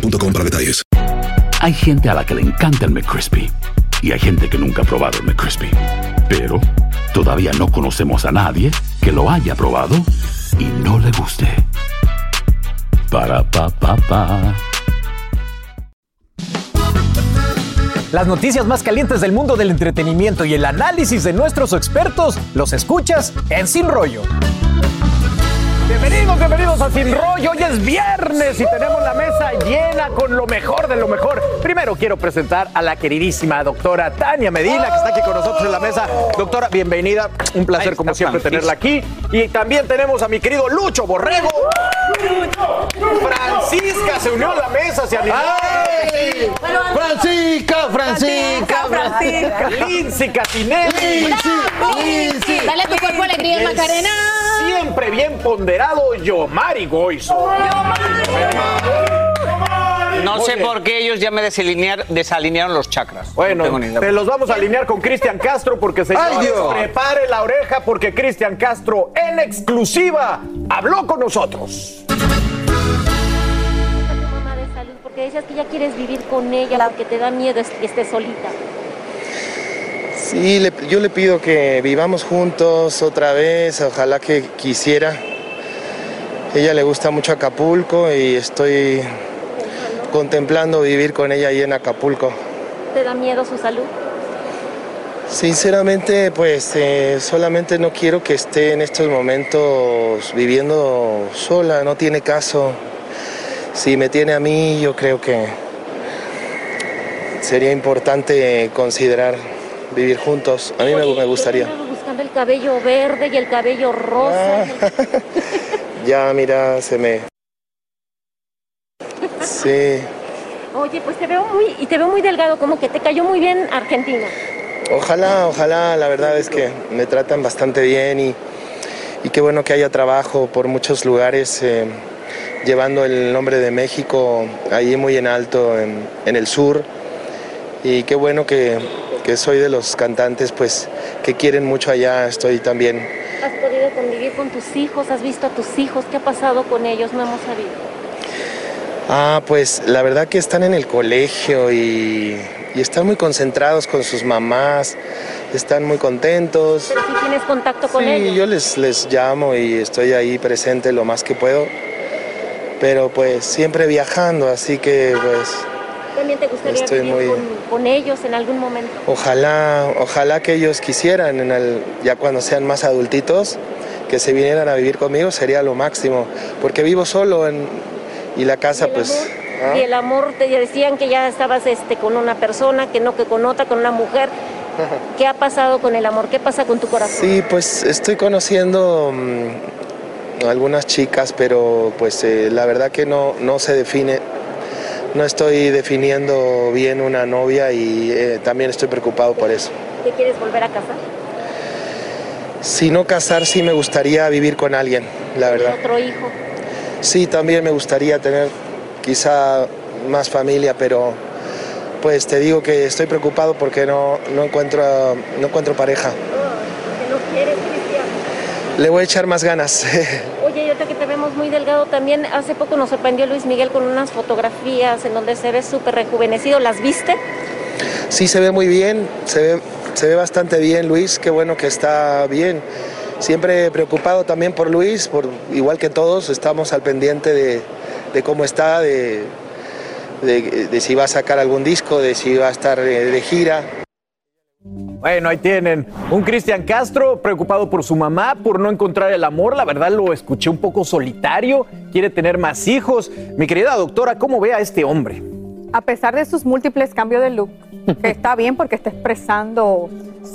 boostmobile.com para detalles. Hay gente a la que le encanta el McCrispy y hay gente que nunca ha probado el McCrispy. Pero todavía no conocemos a nadie que lo haya probado y no le guste. Para pa pa pa. Las noticias más calientes del mundo del entretenimiento y el análisis de nuestros expertos los escuchas en Sin Rollo. Bienvenidos, bienvenidos a Sin Rollo. Hoy es viernes y tenemos la mesa llena con lo mejor de lo mejor. Primero quiero presentar a la queridísima doctora Tania Medina, que está aquí con nosotros en la mesa. Doctora, bienvenida. Un placer, como siempre, tenerla aquí. Y también tenemos a mi querido Lucho Borrego. Francisca se unió a la mesa, se animó. Francisca, Francisca, Francisca. Lindsay Catinelli. Dale a tu cuerpo alegría, Macarena. Siempre bien ponderado, Yomari Goizo. No sé bien. por qué ellos ya me desalinear- desalinearon los chakras. Bueno, No te los vamos a alinear con Cristian Castro porque se ¡Ay, Dios! prepare la oreja porque Cristian Castro en exclusiva habló con nosotros. mamá de salud? Porque decías que ya quieres vivir con ella porque te da miedo es- que esté solita. Sí, le- yo le pido que vivamos juntos otra vez, ojalá que quisiera. Ella le gusta mucho Acapulco y estoy contemplando vivir con ella ahí en Acapulco. ¿Te da miedo su salud? Sinceramente, pues eh, solamente no quiero que esté en estos momentos viviendo sola, no tiene caso. Si me tiene a mí, yo creo que sería importante considerar vivir juntos. A mí me, me gustaría. Buscando el cabello verde y el cabello rosa. Ya, mira, se me... Sí, Oye, pues te veo muy y te veo muy delgado, como que te cayó muy bien Argentina. ojalá, ojalá, la verdad es que me tratan bastante bien y, y qué bueno que haya trabajo por muchos lugares, eh, llevando el nombre de México ahí muy en alto, en, en el sur. Y qué bueno que, que soy de los cantantes, pues, que quieren mucho allá, estoy también. ¿Has podido convivir con tus hijos? ¿Has visto a tus hijos? ¿Qué ha pasado con ellos? No hemos sabido. Ah, pues la verdad que están en el colegio y, y están muy concentrados con sus mamás, están muy contentos. Pero si tienes contacto con Sí, ellos. yo les, les llamo y estoy ahí presente lo más que puedo, pero pues siempre viajando, así que pues ¿También te gustaría estoy vivir muy- con, con ellos en algún momento? ojalá, ojalá que ellos quisieran, en el, ya cuando sean más adultitos, que se vinieran a vivir conmigo sería lo máximo, porque vivo solo en, y la casa ¿Y el pues... ¿ah? Y el amor, te decían que ya estabas este, con una persona, que no que con otra, con una mujer. ¿Qué ha pasado con el amor? ¿Qué pasa con tu corazón? Sí, pues estoy conociendo mm, algunas chicas, pero pues eh, la verdad que no, no se define, no estoy definiendo bien una novia y eh, también estoy preocupado por eso. ¿Te quieres volver a casar? Si no casar, sí me gustaría vivir con alguien, la verdad. ¿Otro hijo? Sí, también me gustaría tener quizá más familia, pero pues te digo que estoy preocupado porque no, no, encuentro, no encuentro pareja. ¿Que no quieres, Cristian? Le voy a echar más ganas. Oye, y ahorita que te vemos muy delgado también, hace poco nos sorprendió Luis Miguel con unas fotografías en donde se ve súper rejuvenecido. ¿Las viste? Sí, se ve muy bien, se ve, se ve bastante bien Luis, qué bueno que está bien. Siempre preocupado también por Luis, por, igual que todos, estamos al pendiente de, cómo está, de, de, si va a sacar algún disco, de si va a estar de, de gira. Bueno, ahí tienen un Cristian Castro preocupado por su mamá, por no encontrar el amor. La verdad lo escuché un poco solitario, quiere tener más hijos. Mi querida doctora, ¿cómo ve a este hombre? A pesar de sus múltiples cambios de look, que está bien porque está expresando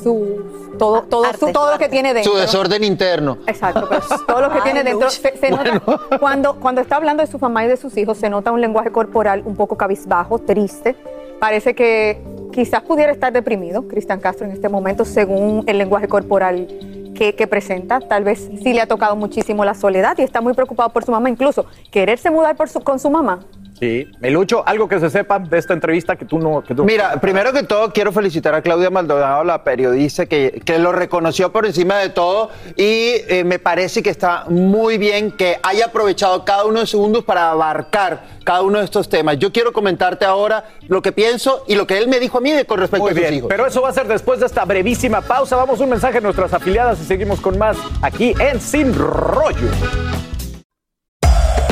su todo, todo, su- todo lo que tiene dentro. Su desorden interno. Exacto, pero todo lo que Ay, tiene dentro. Se, nota, cuando, cuando está hablando de su mamá y de sus hijos, se nota un lenguaje corporal un poco cabizbajo, triste. Parece que quizás pudiera estar deprimido, Cristian Castro, en este momento, según el lenguaje corporal que, que presenta. Tal vez sí le ha tocado muchísimo la soledad y está muy preocupado por su mamá, incluso quererse mudar por su- con su mamá. Sí. Melucho, algo que se sepa de esta entrevista que tú no. Que tú... Mira, primero que todo quiero felicitar a Claudia Maldonado, la periodista, que, que lo reconoció por encima de todo y eh, me parece que está muy bien que haya aprovechado cada uno de los segundos para abarcar cada uno de estos temas. Yo quiero comentarte ahora lo que pienso y lo que él me dijo a mí de- con respecto Muy a sus bien, hijos. pero eso va a ser después de esta brevísima pausa. Vamos a un mensaje a nuestras afiliadas y seguimos con más aquí en Sin Rollo.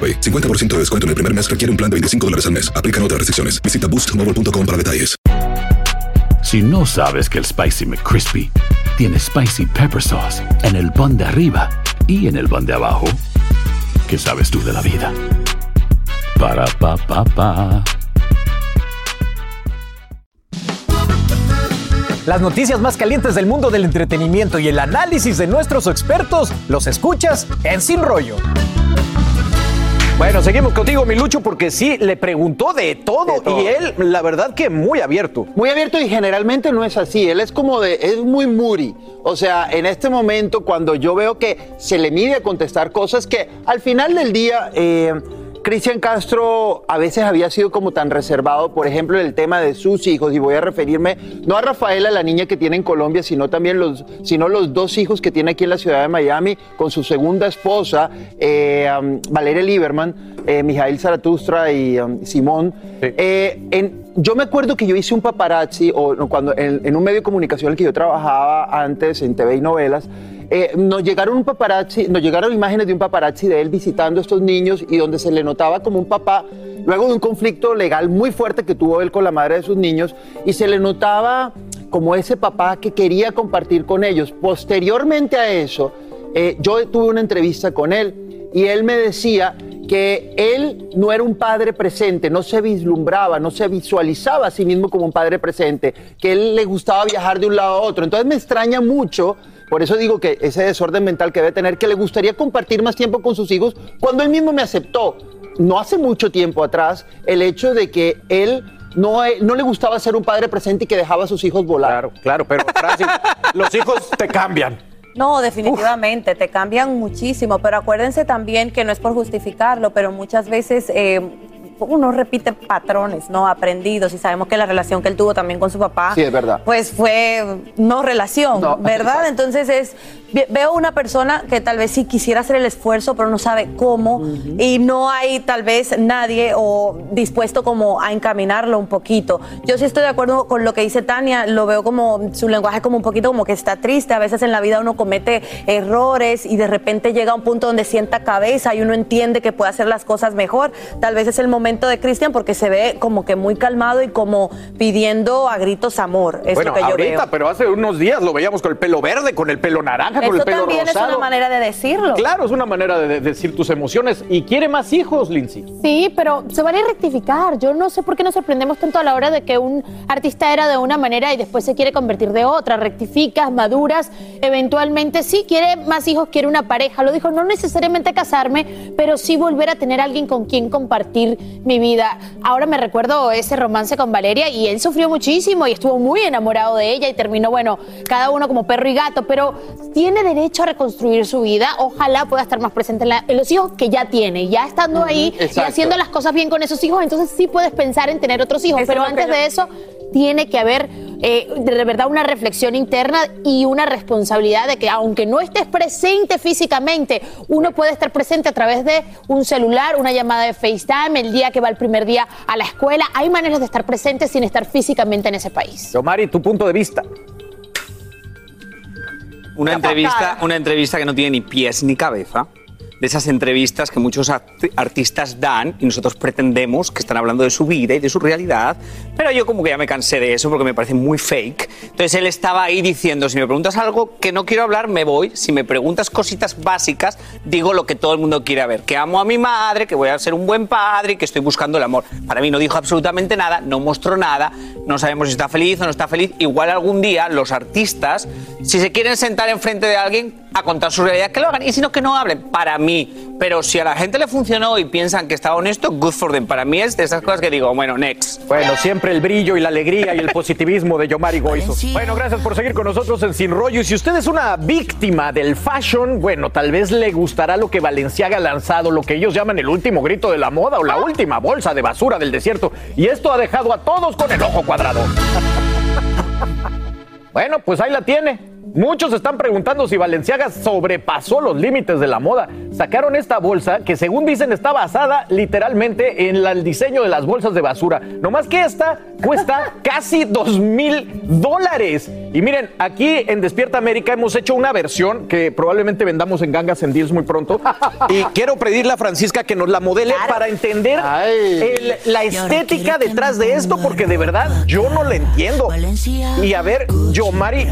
AroPay. 50% de descuento en el primer mes requiere un plan de 25 dólares al mes. Aplican otras restricciones. Visita boostmobile.com para detalles. Si no sabes que el Spicy McCrispy tiene Spicy Pepper Sauce en el pan de arriba y en el pan de abajo, ¿qué sabes tú de la vida? Para, pa, pa, pa. Las noticias más calientes del mundo del entretenimiento y el análisis de nuestros expertos los escuchas en Sin Rollo. Bueno, seguimos contigo, Milucho, porque sí, le preguntó de todo, y él, la verdad que muy abierto. Muy abierto y generalmente no es así. Él es como de, es muy muri. O sea, en este momento cuando yo veo que se le mide a contestar cosas que al final del día, eh, Cristian Castro a veces había sido como tan reservado, por ejemplo, en el tema de sus hijos, y voy a referirme no a Rafaela, la niña que tiene en Colombia, sino también los, sino los dos hijos que tiene aquí en la ciudad de Miami con su segunda esposa, eh, um, Valeria Lieberman, eh, Mijail Zaratustra y um, Simón. Eh, en- yo me acuerdo que yo hice un paparazzi, o cuando en, en un medio de comunicación en el que yo trabajaba antes, en TV y novelas, eh, nos llegaron un paparazzi, nos llegaron imágenes de un paparazzi de él visitando a estos niños y donde se le notaba como un papá, luego de un conflicto legal muy fuerte que tuvo él con la madre de sus niños, y se le notaba como ese papá que quería compartir con ellos. Posteriormente a eso, eh, yo tuve una entrevista con él y él me decía que él no era un padre presente, no se vislumbraba, no se visualizaba a sí mismo como un padre presente, que él le gustaba viajar de un lado a otro. Entonces me extraña mucho, por eso digo que ese desorden mental que debe tener, que le gustaría compartir más tiempo con sus hijos, cuando él mismo me aceptó, no hace mucho tiempo atrás, el hecho de que él no, eh, no le gustaba ser un padre presente y que dejaba a sus hijos volar. Claro, claro, pero Francis, los hijos te cambian. No, definitivamente, te cambian muchísimo, pero acuérdense también que no es por justificarlo, pero muchas veces eh, uno repite patrones no aprendidos y sabemos que la relación que él tuvo también con su papá, Sí, es verdad. pues fue no relación, No, ¿verdad? Entonces es, ve- veo una persona que tal vez sí quisiera hacer el esfuerzo, pero no sabe cómo y no hay tal vez nadie o dispuesto como a encaminarlo un poquito. Yo sí estoy de acuerdo con lo que dice Tania, lo veo como su lenguaje como un poquito como que está triste, a veces en la vida uno comete errores y de repente llega a un punto donde sienta cabeza y uno entiende que puede hacer las cosas mejor, tal vez es el momento momento de Cristian porque se ve como que muy calmado y como pidiendo a gritos amor. Es bueno, lo que yo ahorita, veo. pero hace unos días lo veíamos con el pelo verde, con el pelo naranja, con Eso el pelo también es una manera de decirlo. Claro, es una manera de, de decir tus emociones. ¿Y quiere más hijos, Lindsay? Sí, pero se vale rectificar. Yo no sé por qué nos sorprendemos tanto a la hora de que un artista era de una manera y después se quiere convertir de otra. Rectificas, maduras, eventualmente sí quiere más hijos, quiere una pareja. Lo dijo, no necesariamente casarme, pero sí volver a tener alguien con quien compartir mi vida. Ahora me recuerdo ese romance con Valeria y él sufrió muchísimo y estuvo muy enamorado de ella y terminó, bueno, cada uno como perro y gato, pero tiene derecho a reconstruir su vida. Ojalá pueda estar más presente en, la- en los hijos que ya tiene. Ya estando ahí y haciendo las cosas bien con esos hijos, entonces sí puedes pensar en tener otros hijos. Eso pero antes yo- de eso, tiene que haber eh, de verdad una reflexión interna y una responsabilidad de que aunque no estés presente físicamente, uno puede estar presente a través de un celular, una llamada de FaceTime, el día que va el primer día a la escuela. Hay maneras de estar presente sin estar físicamente en ese país. Yomari, tu punto de vista. Una entrevista, una entrevista que no tiene ni pies ni cabeza. De esas entrevistas que muchos arti- artistas dan y nosotros pretendemos que están hablando de su vida y de su realidad, pero yo como que ya me cansé de eso porque me parece muy fake. Entonces él estaba ahí diciendo, si me preguntas algo que no quiero hablar, me voy. Si me preguntas cositas básicas, digo lo que todo el mundo quiere ver, que amo a mi madre, que voy a ser un buen padre y que estoy buscando el amor. Para mí no dijo absolutamente nada, no mostró nada, no sabemos si está feliz o no está feliz. Igual algún día los artistas, si se quieren sentar enfrente de alguien a contar su realidad, que lo hagan. Y si no, que no hablen. Para mí. Pero si a la gente le funcionó y piensan que está honesto, good for them. Para mí es de esas cosas que digo, bueno, next. Bueno, siempre el brillo y la alegría y el positivismo de Yomari Goizo. Bueno, gracias por seguir con nosotros en Sin Rollo. Y si usted es una víctima del fashion, bueno, tal vez le gustará lo que Valenciaga ha lanzado, lo que ellos llaman el último grito de la moda o la última bolsa de basura del desierto. Y esto ha dejado a todos con el ojo cuadrado. Bueno, pues ahí la tiene. Muchos están preguntando si Valenciaga sobrepasó los límites de la moda. Sacaron esta bolsa que según dicen está basada literalmente en la- el diseño de las bolsas de basura. No más que esta cuesta casi dos mil dólares. Y miren, aquí en Despierta América hemos hecho una versión que probablemente vendamos en Gangas en Deals muy pronto. Y quiero pedirle a Francisca que nos la modele para entender el- la estética detrás de esto, porque de verdad yo no la entiendo. Y a ver, yo, Mari,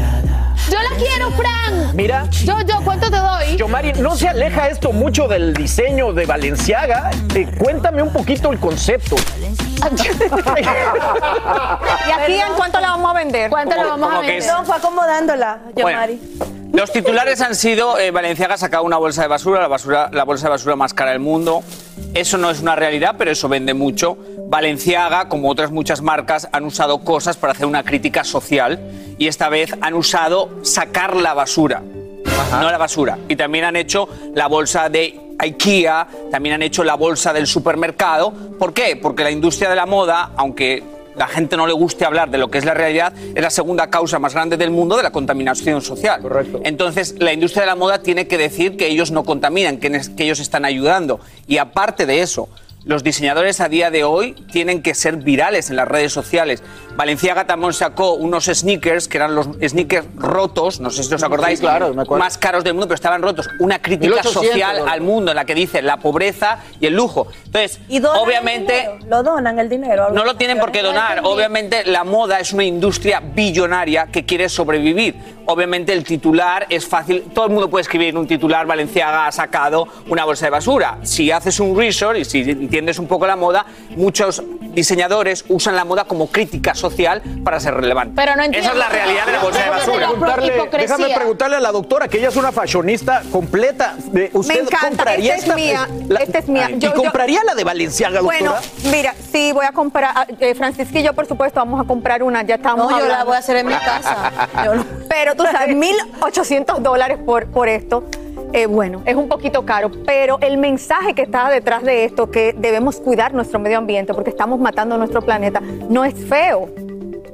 Yo la quiero, Fran. Mira. Yo, yo, ¿cuánto te doy? Yomari, ¿no se aleja esto mucho del diseño de Valenciaga? Eh, cuéntame un poquito el concepto. ¿Y aquí en cuánto la vamos a vender? ¿Cuánto la vamos a vender? es- No, fue acomodándola. Los titulares han sido eh, Valenciaga ha sacado una bolsa de basura, la basura, la bolsa de basura más cara del mundo. Eso no es una realidad, pero eso vende mucho. Valenciaga, como otras muchas marcas, han usado cosas para hacer una crítica social y esta vez han usado sacar la basura, no la basura. Y también han hecho la bolsa de IKEA, también han hecho la bolsa del supermercado. ¿Por qué? Porque la industria de la moda, aunque la gente no le guste hablar de lo que es la realidad, es la segunda causa más grande del mundo de la contaminación social. Correcto. Entonces, la industria de la moda tiene que decir que ellos no contaminan, que ellos están ayudando. Y aparte de eso, los diseñadores a día de hoy tienen que ser virales en las redes sociales. Valenciaga también sacó unos sneakers que eran los sneakers rotos, no sé si os acordáis, Sí, claro, me acuerdo. más caros del mundo, pero estaban rotos. Una crítica 1800 social al mundo en la que dice la pobreza y el lujo. Entonces, Y donan obviamente, lo donan el dinero. no lo tienen por qué donar. Obviamente la moda es una industria billonaria que quiere sobrevivir. Obviamente el titular es fácil. Todo el mundo puede escribir un titular. Valenciaga ha sacado una bolsa de basura. Si haces un research y si entiendes un poco la moda, muchos diseñadores usan la moda como crítica social para ser relevante. Pero no Esa es entiendo. la realidad de la bolsa de basura. Preguntarle- déjame preguntarle a la doctora, que ella es una fashionista completa. De- ¿Usted Me encanta, compraría esta es mía, la- esta es mía. ¿Y Yo- yo- compraría la de Valenciaga, doctora? Bueno, mira, sí, voy a comprar. ah, eh, Francisca y yo, por supuesto, vamos a comprar una. Ya estamos. No, yo la voy a hacer en mi casa. Yo no- Pero tú sabes, 1.800 dólares por, por esto. Eh, bueno, es un poquito caro, pero el mensaje que está detrás de esto, que debemos cuidar nuestro medio ambiente porque estamos matando nuestro planeta, no es feo.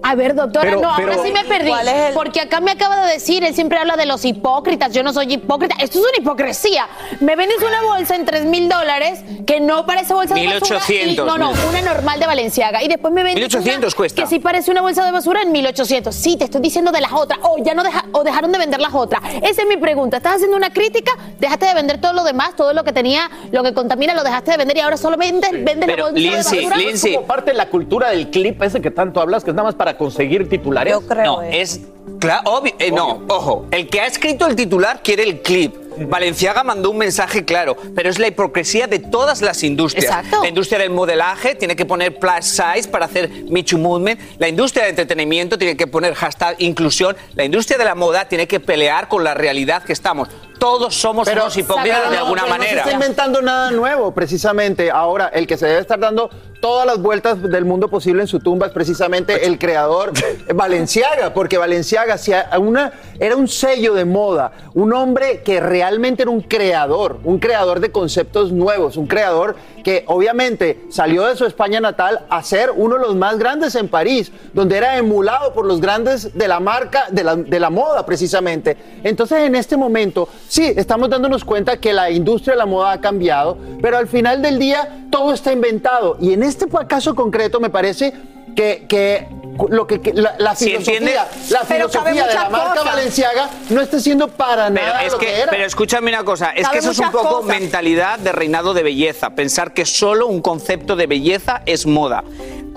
A ver, doctora, Pero- no, ahora sí me perdí. ¿Cuál es el- Porque acá me acaba de decir, él siempre habla de los hipócritas. Yo no soy hipócrita. Esto es una hipocresía. Me vendes una bolsa en 3 mil dólares que no parece bolsa de basura. 1800, y- no, no, una normal de Valenciaga. Y después me vendes 1800 una cuesta. que sí parece una bolsa de basura en 1800. Sí, te estoy diciendo de las otras. O ya no deja, o dejaron de vender las otras. Esa es mi pregunta. ¿Estás haciendo una crítica? Dejaste de vender todo lo demás, todo lo que tenía, lo que contamina, lo dejaste de vender y ahora solo vendes, vendes Pero, la bolsa Lindsay, de basura. Lindsay, Es como parte de la cultura del clip ese que tanto hablas, que es nada más para conseguir titulares. Yo creo. No, eh. es. Claro, obvio. eh, no, ojo. El que ha escrito el titular quiere el clip. Valenciaga mandó un mensaje claro, pero es la hipocresía de todas las industrias. Exacto. La industria del modelaje tiene que poner plus size para hacer Me Too Movement. La industria del entretenimiento tiene que poner hashtag inclusión. La industria de la moda tiene que pelear con la realidad que estamos. Todos somos unos hipócritas de No, alguna pero No se manera. está inventando nada nuevo, precisamente. Ahora, el que se debe estar dando todas las vueltas del mundo posible en su tumba es precisamente el creador Valenciaga, porque Valenciaga una, era un sello de moda, un hombre que realmente era un creador, un creador de conceptos nuevos, un creador que obviamente salió de su España natal a ser uno de los más grandes en París, donde era emulado por los grandes de la marca, de la, de la moda precisamente. Entonces en este momento, sí, estamos dándonos cuenta que la industria de la moda ha cambiado, pero al final del día todo está inventado. Y en este caso concreto me parece que, que lo que, que la, filosofía, la filosofía de la marca cosas. Valenciaga no está siendo para Pero nada es lo que, que, era. pero escúchame una cosa, es Cabe que eso es un poco cosas. mentalidad de reinado de belleza, pensar que solo un concepto de belleza es moda.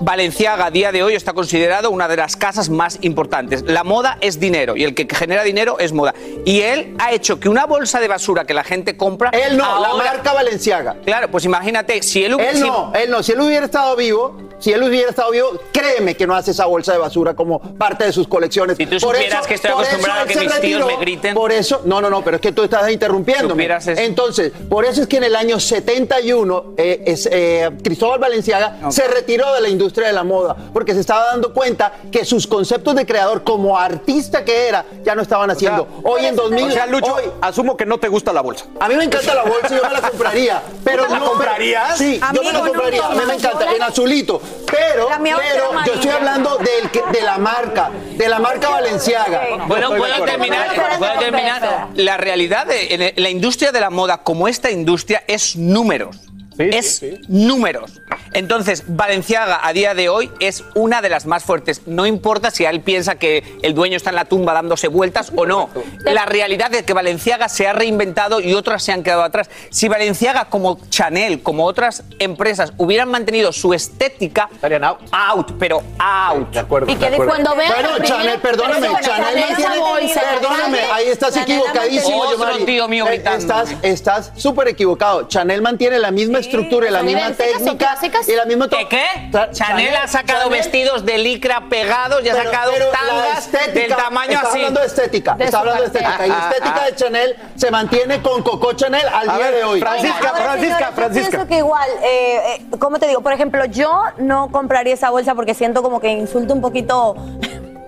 Valenciaga a día de hoy está considerado una de las casas más importantes. La moda es dinero y el que genera dinero es moda. Y él ha hecho que una bolsa de basura que la gente compra. Él no, la marca Valenciaga. Claro, pues imagínate, si él hubiera. Él no, él no. Si él hubiera estado vivo, si él hubiera estado vivo, créeme que no hace esa bolsa de basura como parte de sus colecciones. Si tú supieras que estoy acostumbrado a que mis tíos me griten. Por eso, no, no, no, pero es que tú estás interrumpiéndome. Eso. Entonces, por eso es que en el año 71, eh, es, eh, Cristóbal Valenciaga se retiró de la industria de la moda porque se estaba dando cuenta que sus conceptos de creador como artista que era ya no estaban haciendo. hoy en 2000, O sea, Lucho, hoy- asumo que no te gusta la bolsa. a mí me encanta la bolsa y yo me la compraría. Pero ¿Te la no, comprarías? Sí, yo me la no, compraría. A mí me encanta, en azulito. Pero, pero yo estoy hablando del que- de la marca, de la marca Valenciaga. Bueno, puedo terminar, puedo terminar. La realidad de en el- la industria de la moda, como esta industria, es números. Es números. Entonces, Valenciaga a día de hoy es una de las más fuertes. No importa si él piensa que el dueño está en la tumba dándose vueltas o no. La realidad es que Valenciaga se ha reinventado y otras se han quedado atrás. Si Valenciaga, como Chanel, como otras empresas, hubieran mantenido su estética, Estarían out. out, pero out. De acuerdo. ¿Y qué de acuerdo. Cuando vean Bueno, Chanel, perdóname, persona Chanel mantiene, bolsa, perdóname, ahí estás Chanel equivocadísimo, Otro tío mío Eh. Estás, estás súper equivocado. Chanel mantiene la misma estructura y la misma técnica y la misma ¿Qué qué? Cha- Chanel ha sacado Chanel- vestidos de licra pegados y ha Pero- sacado tangas estética- del tamaño está así. hablando de estética, De está hablando de estética. Y la estética de Chanel se mantiene con Coco Chanel al A día ver, de hoy. Francisca, Francisca, Francisca. Yo pienso que igual, eh, eh, ¿cómo te digo? Por ejemplo, yo no compraría esa bolsa porque siento como que insulta un poquito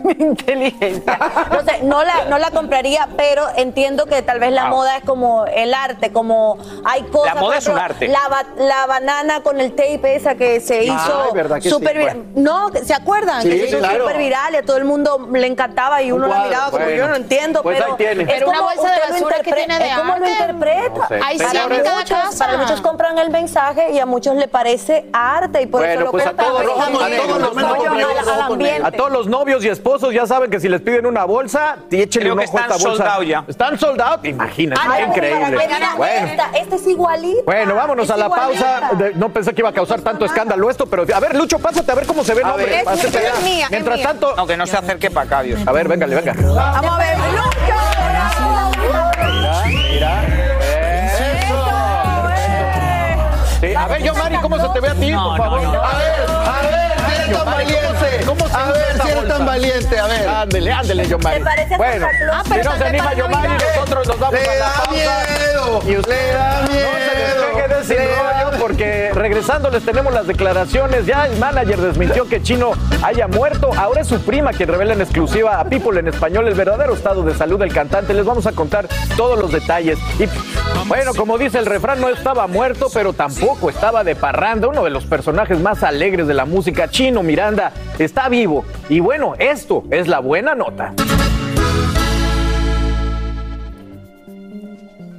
mi inteligencia. No sé, no la, no la compraría, pero entiendo que tal vez la Ah. moda es como el arte, como hay cosas. La moda es un arte. La, ba- la banana con el tape esa que se hizo ¿verdad que sí? súper viral. No, ¿se acuerdan? Sí, que se hizo claro. súper viral y a todo el mundo le encantaba y Un uno la miraba como bueno. yo no entiendo, Pues pero ahí tiene. es Pero una como bolsa de basura que tiene de es como lo interpreta. No sé. Ahí sí, Para muchos, casa. para muchos compran el mensaje y a muchos le parece arte y por Bueno, eso lo pues compran. a todos. A todos los novios y esposos ya saben que si les piden una bolsa, échenle un ojo a están esta bolsa. ya. Están sold out. Imagínate, qué increíble. vean, Bueno. Esta, esta es igualita. Bueno, vámonos es a la igualita. pausa. De- no pensé que iba a causar tanto escándalo esto, pero a ver, Lucho, pásate a ver cómo se ve el hombre. mía, Mientras tanto, No, que no se acerque para acá, Dios. a ver, véngale, venga. Vamos a ver. Mira, mira. Sí, a ver, yo, Mari, ¿cómo se te ve a ti, No, por no, favor? no. A ver, a ver, si eres tan ¿cómo cómo A ver, si eres tan valiente, a ver. Ándele, ándele, Yomari. ¿Te parece Bueno? Ah, si no se anima Yomari, nosotros nos vamos Le a la da pausa. miedo. Y usted Le da No se despegue de ese miedo. rollo porque regresando les tenemos las declaraciones. Ya el manager desmintió que Chino haya muerto. Ahora es su prima quien revela en exclusiva a People en español el verdadero estado de salud del cantante. Les vamos a contar todos los detalles. Y bueno, como dice el refrán, no estaba muerto, pero tampoco estaba de parranda. Uno de los personajes más alegres de la música chino Chino Miranda está vivo. Y bueno, esto es la buena nota.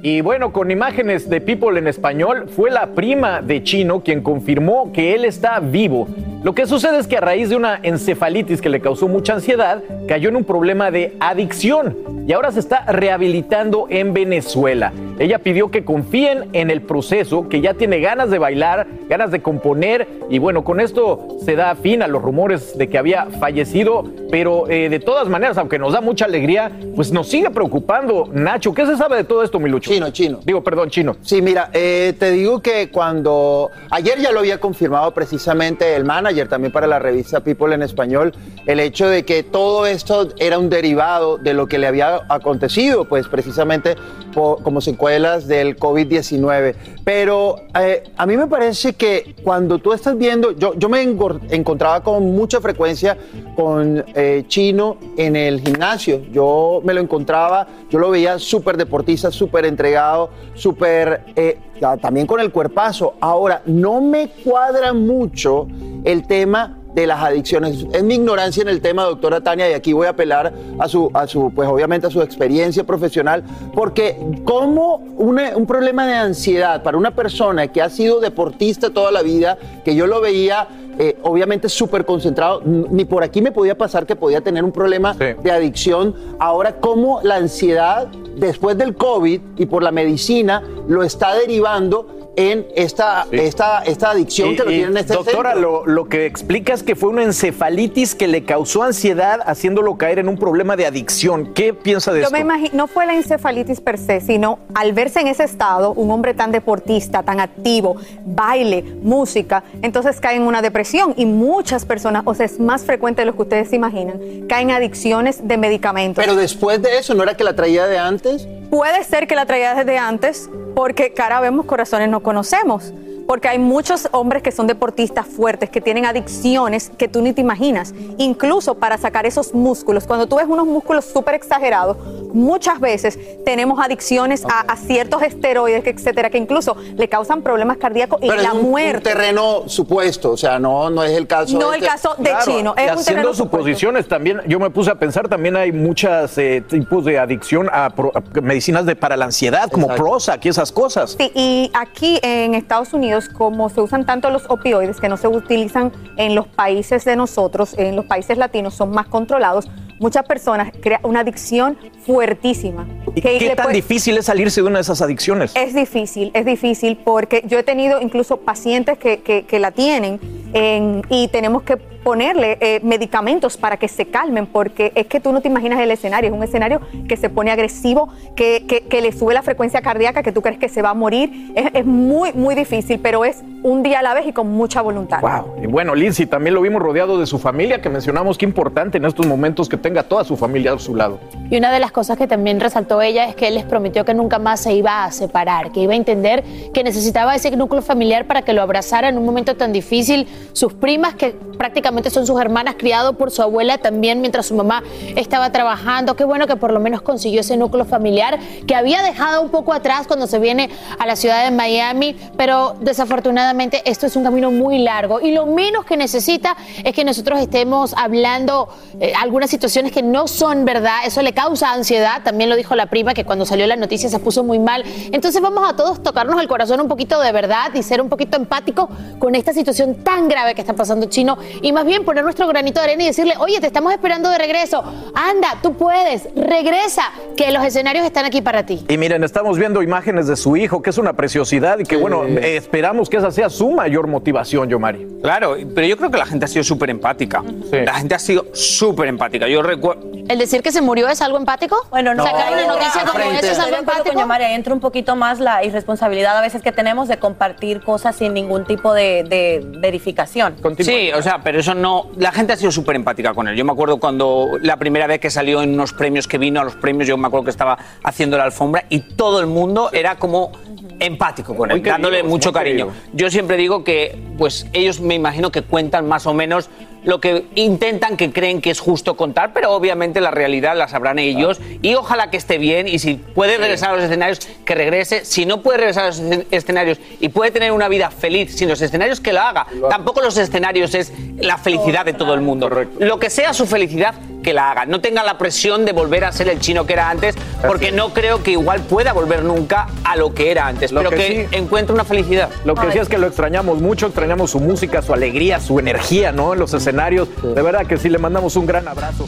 Y bueno, con imágenes de People en español, fue la prima de Chino quien confirmó que él está vivo. Lo que sucede es que a raíz de una encefalitis que le causó mucha ansiedad, cayó en un problema de adicción y ahora se está rehabilitando en Venezuela. Ella pidió que confíen en el proceso, que ya tiene ganas de bailar, ganas de componer y bueno, con esto se da fin a los rumores de que había fallecido, pero eh, de todas maneras, aunque nos da mucha alegría, pues nos sigue preocupando. Nacho, ¿qué se sabe de todo esto, Milucho? Chino, chino. Digo, perdón, chino. Sí, mira, eh, te digo que cuando ayer ya lo había confirmado precisamente el manager también para la revista People en español, el hecho de que todo esto era un derivado de lo que le había acontecido, pues precisamente po- como del COVID-19. Pero eh, a mí me parece que cuando tú estás viendo, yo, yo me encontraba con mucha frecuencia con eh, Chino en el gimnasio. Yo me lo encontraba, yo lo veía súper deportista, súper entregado, súper eh, ta- también con el cuerpazo. Ahora, no me cuadra mucho el tema de las adicciones. Es mi ignorancia en el tema, doctora Tania, y aquí voy a apelar a su, a su pues obviamente a su experiencia profesional, porque como una- un problema de ansiedad para una persona que ha sido deportista toda la vida, que yo lo veía eh, obviamente súper concentrado, ni por aquí me podía pasar que podía tener un problema de adicción, ahora como la ansiedad después del COVID y por la medicina lo está derivando en esta, esta, esta adicción Y- que lo y, tiene en este Doctora, lo, lo que explica es que fue una encefalitis que le causó ansiedad, haciéndolo caer en un problema de adicción. ¿Qué piensa de Yo esto? me imagino, no fue la encefalitis per se, sino al verse en ese estado, un hombre tan deportista, tan activo, baile, música, entonces cae en una depresión y muchas personas, o sea, es más frecuente de lo que ustedes se imaginan, caen en adicciones de medicamentos. Pero después de eso, ¿no era que la traía de antes? Puede ser que la traía desde antes, porque cara vemos, corazones no conocemos. Porque hay muchos hombres que son deportistas fuertes, que tienen adicciones que tú ni te imaginas. Incluso para sacar esos músculos. Cuando tú ves unos músculos súper exagerados, muchas veces tenemos adicciones a, a ciertos esteroides, etcétera, que incluso le causan problemas cardíacos y Pero la es un, un muerte. terreno supuesto, o sea, no, no es el caso. No de el este- caso de Chino, es y un haciendo terreno suposiciones también, yo me puse a pensar, también hay muchos tipos de adicción a, pro- a medicinas de, para la ansiedad, como Prozac y esas cosas. Sí, y aquí en Estados Unidos, como se usan tanto los opioides que no se utilizan en los países de nosotros, en los países latinos son más controlados, muchas personas crean una adicción fuertísima. ¿Y que ¿Qué tan puede- difícil es salirse de una de esas adicciones? Es difícil, es difícil porque yo he tenido incluso pacientes que, que- que la tienen en- y tenemos que ponerle eh, medicamentos para que se calmen porque es que tú no te imaginas el escenario, es un escenario que se pone agresivo, que, que- que le sube la frecuencia cardíaca, que tú crees que se va a morir. Es, es muy, muy difícil, pero es un día a la vez y con mucha voluntad. Wow. Y bueno, Lindsay, también lo vimos rodeado de su familia, que mencionamos que importante en estos momentos que tenga toda su familia a su lado. Y una de las cosas que también resaltó ella es que él les prometió que nunca más se iba a separar, que iba a entender que necesitaba ese núcleo familiar para que lo abrazara en un momento tan difícil. Sus primas, que prácticamente son sus hermanas, criado por su abuela también mientras su mamá estaba trabajando. Qué bueno que por lo menos consiguió ese núcleo familiar que había dejado un poco atrás cuando se viene a la ciudad de Miami, pero desafortunadamente esto es un camino muy largo. Y lo menos que necesita es que nosotros estemos hablando eh, algunas situaciones que no son verdad, eso le causa ansiedad, también lo dijo la prima que cuando salió la noticia se puso muy mal, entonces vamos a todos tocarnos el corazón un poquito de verdad y ser un poquito empático con esta situación tan grave que está pasando Chino y más bien poner nuestro granito de arena y decirle, oye, te estamos esperando de regreso, anda, tú puedes, regresa, que los escenarios están aquí para ti. Y miren, estamos viendo imágenes de su hijo, que es una preciosidad y que, bueno, esperamos que esa sea su mayor motivación, Yomari. Claro, pero yo creo que la gente ha sido súper empática. La gente ha sido súper empática. Yo recuerdo. ¿El decir que se murió es algo empático? Bueno, no. Sacar una noticia como esa es algo empático. con entra un poquito más la irresponsabilidad a veces que tenemos de compartir cosas sin ningún tipo de, de verificación. Sí, o sea, pero eso no. La gente ha sido súper empática con él. Yo me acuerdo cuando la primera vez que salió en unos premios que vino a los premios, yo me acuerdo que estaba haciendo la alfombra y todo el mundo era como empático con él, dándole mucho cariño. Yo siempre digo que, pues ellos me imagino que cuentan más o menos lo que intentan que creen que es justo contar, pero obviamente la realidad la sabrán ellos y ojalá que esté bien y si puede regresar a los escenarios, que regrese. Si no puede regresar a los escen- escenarios y puede tener una vida feliz sin los escenarios, que lo haga. Tampoco los escenarios es la felicidad de todo el mundo. Lo que sea su felicidad, que la haga. No tenga la presión de volver a ser el chino que era antes, porque no creo que igual pueda volver nunca a lo que era antes, Lo pero que que, sí- encuentre una felicidad. Lo que sí es que lo extrañamos mucho, extrañamos su música, su alegría, su energía, ¿no? En los escenarios. De verdad que sí, le mandamos un gran abrazo.